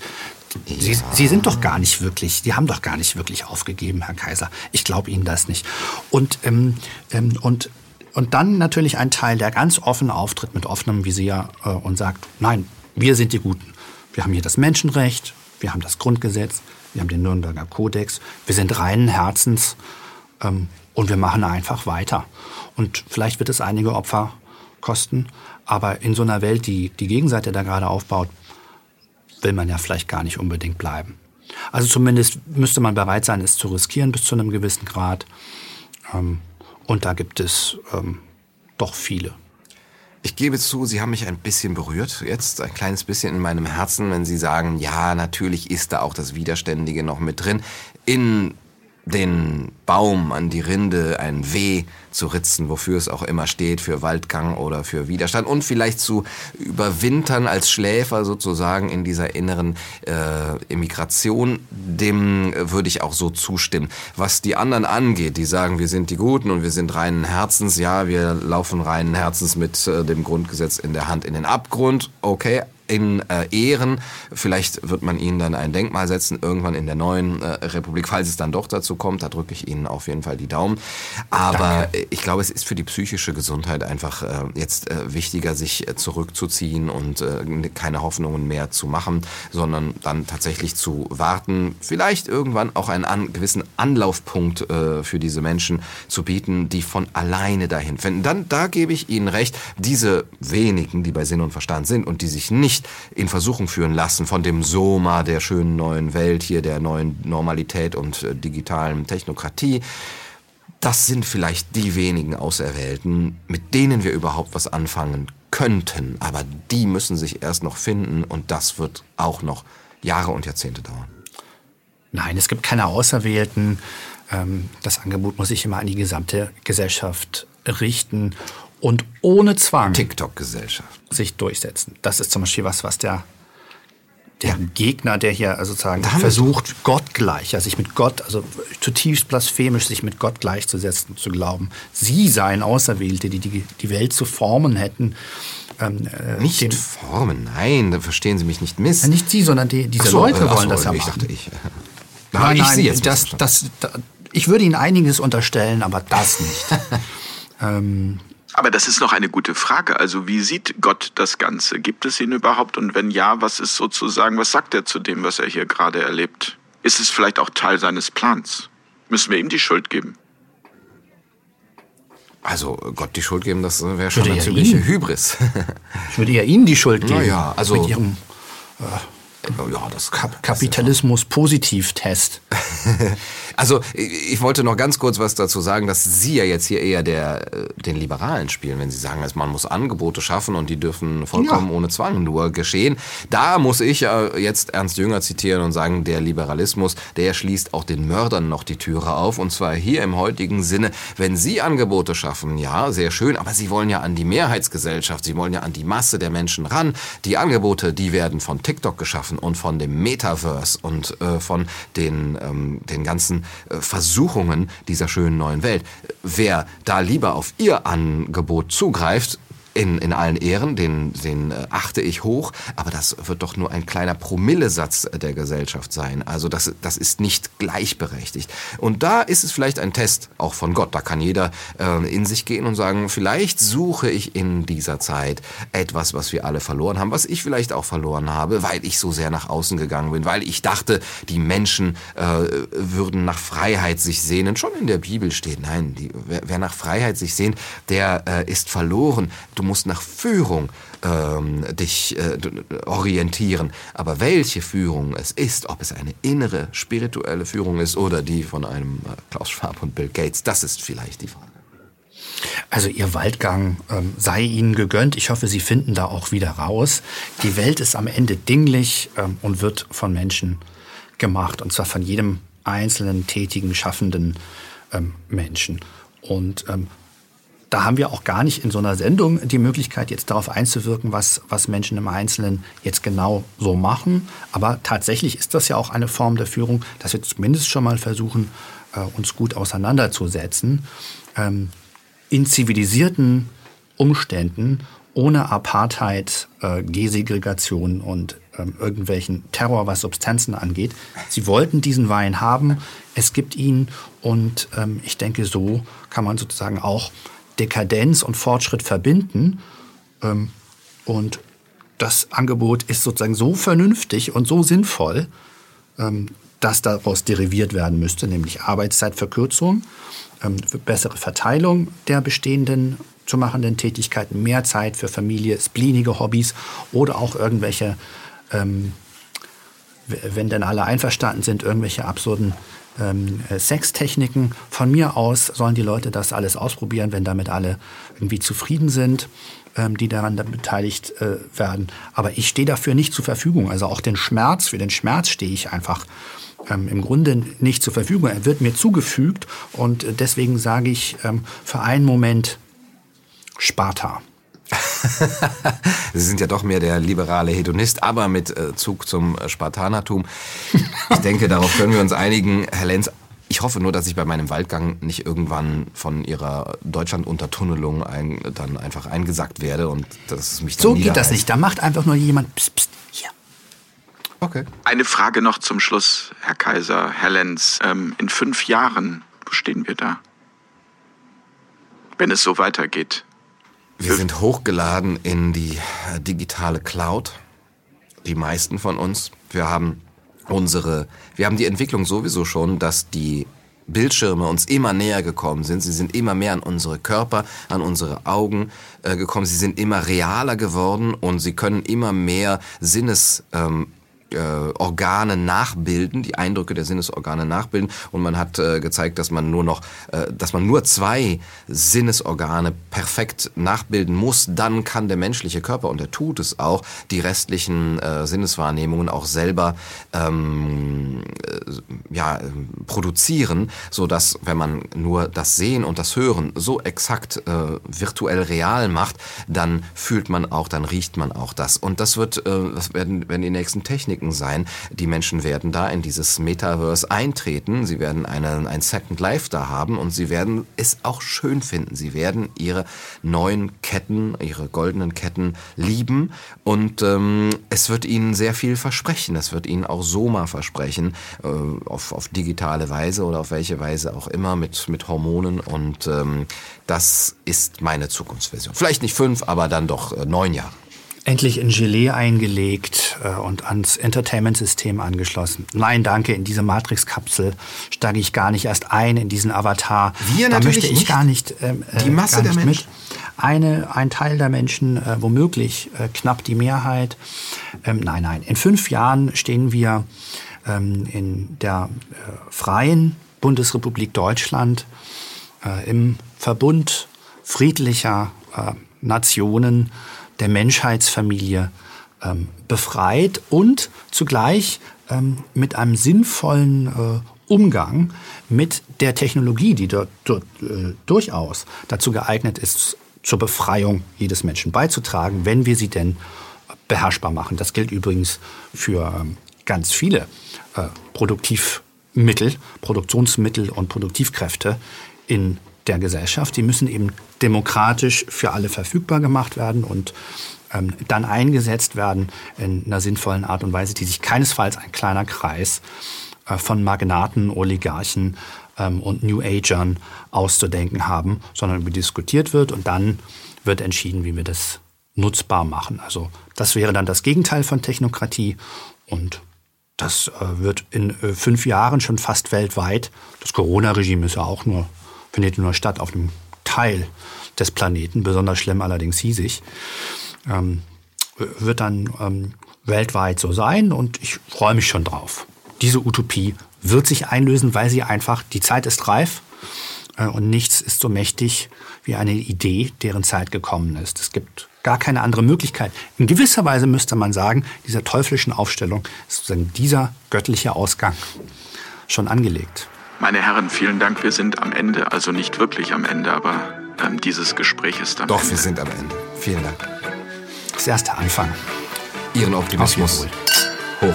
Sie, Sie, sind doch gar nicht wirklich, Sie haben doch gar nicht wirklich aufgegeben, Herr Kaiser. Ich glaube Ihnen das nicht. Und, ähm, ähm, und, und dann natürlich ein Teil, der ganz offen auftritt mit offenem Visier äh, und sagt, nein, wir sind die Guten. Wir haben hier das Menschenrecht, wir haben das Grundgesetz, wir haben den Nürnberger Kodex, wir sind reinen Herzens ähm, und wir machen einfach weiter. Und vielleicht wird es einige Opfer kosten, aber in so einer Welt, die die Gegenseite da gerade aufbaut, will man ja vielleicht gar nicht unbedingt bleiben. Also zumindest müsste man bereit sein, es zu riskieren bis zu einem gewissen Grad. Ähm, und da gibt es ähm, doch viele. Ich gebe zu, Sie haben mich ein bisschen berührt, jetzt ein kleines bisschen in meinem Herzen, wenn Sie sagen, ja, natürlich ist da auch das Widerständige noch mit drin. In den Baum an die Rinde ein W zu ritzen, wofür es auch immer steht, für Waldgang oder für Widerstand und vielleicht zu überwintern als Schläfer sozusagen in dieser inneren äh, Immigration, dem würde ich auch so zustimmen. Was die anderen angeht, die sagen, wir sind die Guten und wir sind reinen Herzens, ja, wir laufen reinen Herzens mit äh, dem Grundgesetz in der Hand in den Abgrund, okay, in äh, Ehren. Vielleicht wird man ihnen dann ein Denkmal setzen, irgendwann in der neuen äh, Republik, falls es dann doch dazu kommt. Da drücke ich Ihnen auf jeden Fall die Daumen. Aber Danke. ich glaube, es ist für die psychische Gesundheit einfach äh, jetzt äh, wichtiger, sich äh, zurückzuziehen und äh, keine Hoffnungen mehr zu machen, sondern dann tatsächlich zu warten, vielleicht irgendwann auch einen an, gewissen Anlaufpunkt äh, für diese Menschen zu bieten, die von alleine dahin finden. Dann, da gebe ich Ihnen recht, diese wenigen, die bei Sinn und Verstand sind und die sich nicht nicht in Versuchung führen lassen von dem Soma der schönen neuen Welt hier, der neuen Normalität und äh, digitalen Technokratie. Das sind vielleicht die wenigen Auserwählten, mit denen wir überhaupt was anfangen könnten. Aber die müssen sich erst noch finden und das wird auch noch Jahre und Jahrzehnte dauern. Nein, es gibt keine Auserwählten. Ähm, das Angebot muss sich immer an die gesamte Gesellschaft richten und ohne Zwang TikTok-Gesellschaft sich durchsetzen. Das ist zum Beispiel was, was der, der Gegner, der hier also sozusagen Da haben wir versucht, Gott gleich, ja, sich mit Gott, also zutiefst blasphemisch, sich mit Gott gleichzusetzen, zu glauben, sie seien Auserwählte, die die, die Welt zu formen hätten. Ähm, äh, Nicht dem- Formen, nein, da verstehen Sie mich nicht miss. Ja, nicht sie, sondern die, diese so, Leute äh, wollen so, das ja Ich machen. dachte ich. Nein, Habe ich nein, Sie jetzt das, das, da, ich würde Ihnen einiges unterstellen, aber das nicht. ähm, Aber das ist noch eine gute Frage. Also wie sieht Gott das Ganze? Gibt es ihn überhaupt? Und wenn ja, was ist sozusagen, was sagt er zu dem, was er hier gerade erlebt? Ist es vielleicht auch Teil seines Plans? Müssen wir ihm die Schuld geben? Also Gott die Schuld geben, das wäre schon Würde eine ja. Hybris. ich würde eher Ihnen die Schuld geben. ja, also- mit Ihrem ja, das Kap Kapitalismus-Positiv-Test. Also ich wollte noch ganz kurz was dazu sagen, dass Sie ja jetzt hier eher der, äh, den Liberalen spielen, wenn Sie sagen, man muss Angebote schaffen und die dürfen vollkommen Ja. ohne Zwang nur geschehen. Da muss ich ja jetzt Ernst Jünger zitieren und sagen, der Liberalismus, der schließt auch den Mördern noch die Türe auf und zwar hier im heutigen Sinne, wenn Sie Angebote schaffen, ja, sehr schön, aber Sie wollen ja an die Mehrheitsgesellschaft, Sie wollen ja an die Masse der Menschen ran. Die Angebote, die werden von TikTok geschaffen und von dem Metaverse und äh, von den, ähm, den ganzen äh, Versuchungen dieser schönen neuen Welt. Wer da lieber auf Ihr Angebot zugreift, in, in allen Ehren, den, den äh, achte ich hoch, aber das wird doch nur ein kleiner Promillesatz der Gesellschaft sein. Also das, das ist nicht gleichberechtigt. Und da ist es vielleicht ein Test, auch von Gott. Da kann jeder äh, in sich gehen und sagen, vielleicht suche ich in dieser Zeit etwas, was wir alle verloren haben, was ich vielleicht auch verloren habe, weil ich so sehr nach außen gegangen bin, weil ich dachte, die Menschen äh, würden nach Freiheit sich sehnen. Schon in der Bibel steht, nein, die, wer, wer nach Freiheit sich sehnt, der äh, ist verloren. Du musst nach Führung ähm, dich äh, orientieren. Aber welche Führung es ist, ob es eine innere, spirituelle Führung ist oder die von einem äh, Klaus Schwab und Bill Gates, das ist vielleicht die Frage. Also Ihr Waldgang ähm, sei Ihnen gegönnt. Ich hoffe, Sie finden da auch wieder raus. Die Welt ist am Ende dinglich ähm, und wird von Menschen gemacht. Und zwar von jedem einzelnen, tätigen, schaffenden ähm, Menschen. Und ähm, da haben wir auch gar nicht in so einer Sendung die Möglichkeit, jetzt darauf einzuwirken, was, was Menschen im Einzelnen jetzt genau so machen. Aber tatsächlich ist das ja auch eine Form der Führung, dass wir zumindest schon mal versuchen, äh, uns gut auseinanderzusetzen. Ähm, in zivilisierten Umständen, ohne Apartheid, äh, Desegregation und ähm, irgendwelchen Terror, was Substanzen angeht. Sie wollten diesen Wein haben, es gibt ihn und ähm, ich denke, so kann man sozusagen auch Dekadenz und Fortschritt verbinden. Ähm, und das Angebot ist sozusagen so vernünftig und so sinnvoll, ähm, dass daraus deriviert werden müsste, nämlich Arbeitszeitverkürzung, ähm, bessere Verteilung der bestehenden zu machenden Tätigkeiten, mehr Zeit für Familie, splenige Hobbys oder auch irgendwelche, ähm, wenn denn alle einverstanden sind, irgendwelche absurden ähm, äh, Sextechniken. Von mir aus sollen die Leute das alles ausprobieren, wenn damit alle irgendwie zufrieden sind, ähm, die daran beteiligt äh, werden. Aber ich stehe dafür nicht zur Verfügung. Also auch den Schmerz, für den Schmerz stehe ich einfach ähm, im Grunde nicht zur Verfügung. Er wird mir zugefügt und äh, deswegen sage ich für einen Moment Sparta. Sie sind ja doch mehr der liberale Hedonist, aber mit äh, Zug zum Spartanertum. Ich denke, darauf können wir uns einigen. Herr Lenz, ich hoffe nur, dass ich bei meinem Waldgang nicht irgendwann von Ihrer Deutschland-Untertunnelung ein, dann einfach eingesackt werde und dass es mich dann So geht das nicht. Da macht einfach nur jemand pst, pst, hier. Okay. Eine Frage noch zum Schluss, Herr Kaiser, Herr Lenz. Ähm, in fünf Jahren, wo stehen wir da? Wenn es so weitergeht. Wir sind hochgeladen in die digitale Cloud. Die meisten von uns. Wir haben unsere, wir haben die Entwicklung sowieso schon, dass die Bildschirme uns immer näher gekommen sind. Sie sind immer mehr an unsere Körper, an unsere Augen äh, gekommen. Sie sind immer realer geworden und sie können immer mehr Sinnes ähm, äh, Organe nachbilden, die Eindrücke der Sinnesorgane nachbilden. Und man hat äh, gezeigt, dass man nur noch, äh, dass man nur zwei Sinnesorgane perfekt nachbilden muss. Dann kann der menschliche Körper, und er tut es auch, die restlichen äh, Sinneswahrnehmungen auch selber ähm, äh, ja, produzieren, so dass wenn man nur das Sehen und das Hören so exakt äh, virtuell real macht, dann fühlt man auch, dann riecht man auch das. Und das wird, äh, das werden, werden die nächsten Techniken Techniken sein. Die Menschen werden da in dieses Metaverse eintreten. Sie werden eine, ein Second Life da haben und sie werden es auch schön finden. Sie werden ihre neuen Ketten, ihre goldenen Ketten lieben und ähm, es wird ihnen sehr viel versprechen. Es wird ihnen auch Soma versprechen, äh, auf, auf digitale Weise oder auf welche Weise auch immer mit, mit Hormonen und ähm, das ist meine Zukunftsversion. Vielleicht nicht fünf, aber dann doch äh, neun Jahre endlich in Gelee eingelegt äh, und ans Entertainment-System angeschlossen. Nein, danke, in diese Matrix-Kapsel steige ich gar nicht erst ein, in diesen Avatar. Wir da möchte ich nicht. gar nicht. Ähm, äh, die Masse der Menschen. Eine, ein Teil der Menschen, äh, womöglich äh, knapp die Mehrheit. Ähm, nein, nein. In fünf Jahren stehen wir ähm, in der äh, freien Bundesrepublik Deutschland äh, im Verbund friedlicher Nationen der Menschheitsfamilie ähm, befreit und zugleich ähm, mit einem sinnvollen äh, Umgang mit der Technologie, die dort, dort äh, durchaus dazu geeignet ist, zur Befreiung jedes Menschen beizutragen, wenn wir sie denn beherrschbar machen. Das gilt übrigens für ähm, ganz viele äh, Produktivmittel, Produktionsmittel und Produktivkräfte in der Gesellschaft. Die müssen eben demokratisch für alle verfügbar gemacht werden und ähm, dann eingesetzt werden in einer sinnvollen Art und Weise, die sich keinesfalls ein kleiner Kreis äh, von Magnaten, Oligarchen ähm, und New Agern auszudenken haben, sondern über diskutiert wird und dann wird entschieden, wie wir das nutzbar machen. Also das wäre dann das Gegenteil von Technokratie und das äh, wird in äh, fünf Jahren schon fast weltweit. Das Corona-Regime ist ja auch nur findet nur statt auf einem Teil des Planeten, besonders schlimm allerdings hiesig, ähm, wird dann ähm, weltweit so sein und ich freue mich schon drauf. Diese Utopie wird sich einlösen, weil sie einfach, die Zeit ist reif äh, und nichts ist so mächtig wie eine Idee, deren Zeit gekommen ist. Es gibt gar keine andere Möglichkeit. In gewisser Weise müsste man sagen, dieser teuflischen Aufstellung ist sozusagen dieser göttliche Ausgang schon angelegt. Meine Herren, vielen Dank. Wir sind am Ende, also nicht wirklich am Ende, aber ähm, dieses Gespräch ist am Doch, Ende. Doch, wir sind am Ende. Vielen Dank. Das erste Anfang. Ihren Optimismus hoch.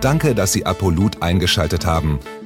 Danke, dass Sie Apolut eingeschaltet haben.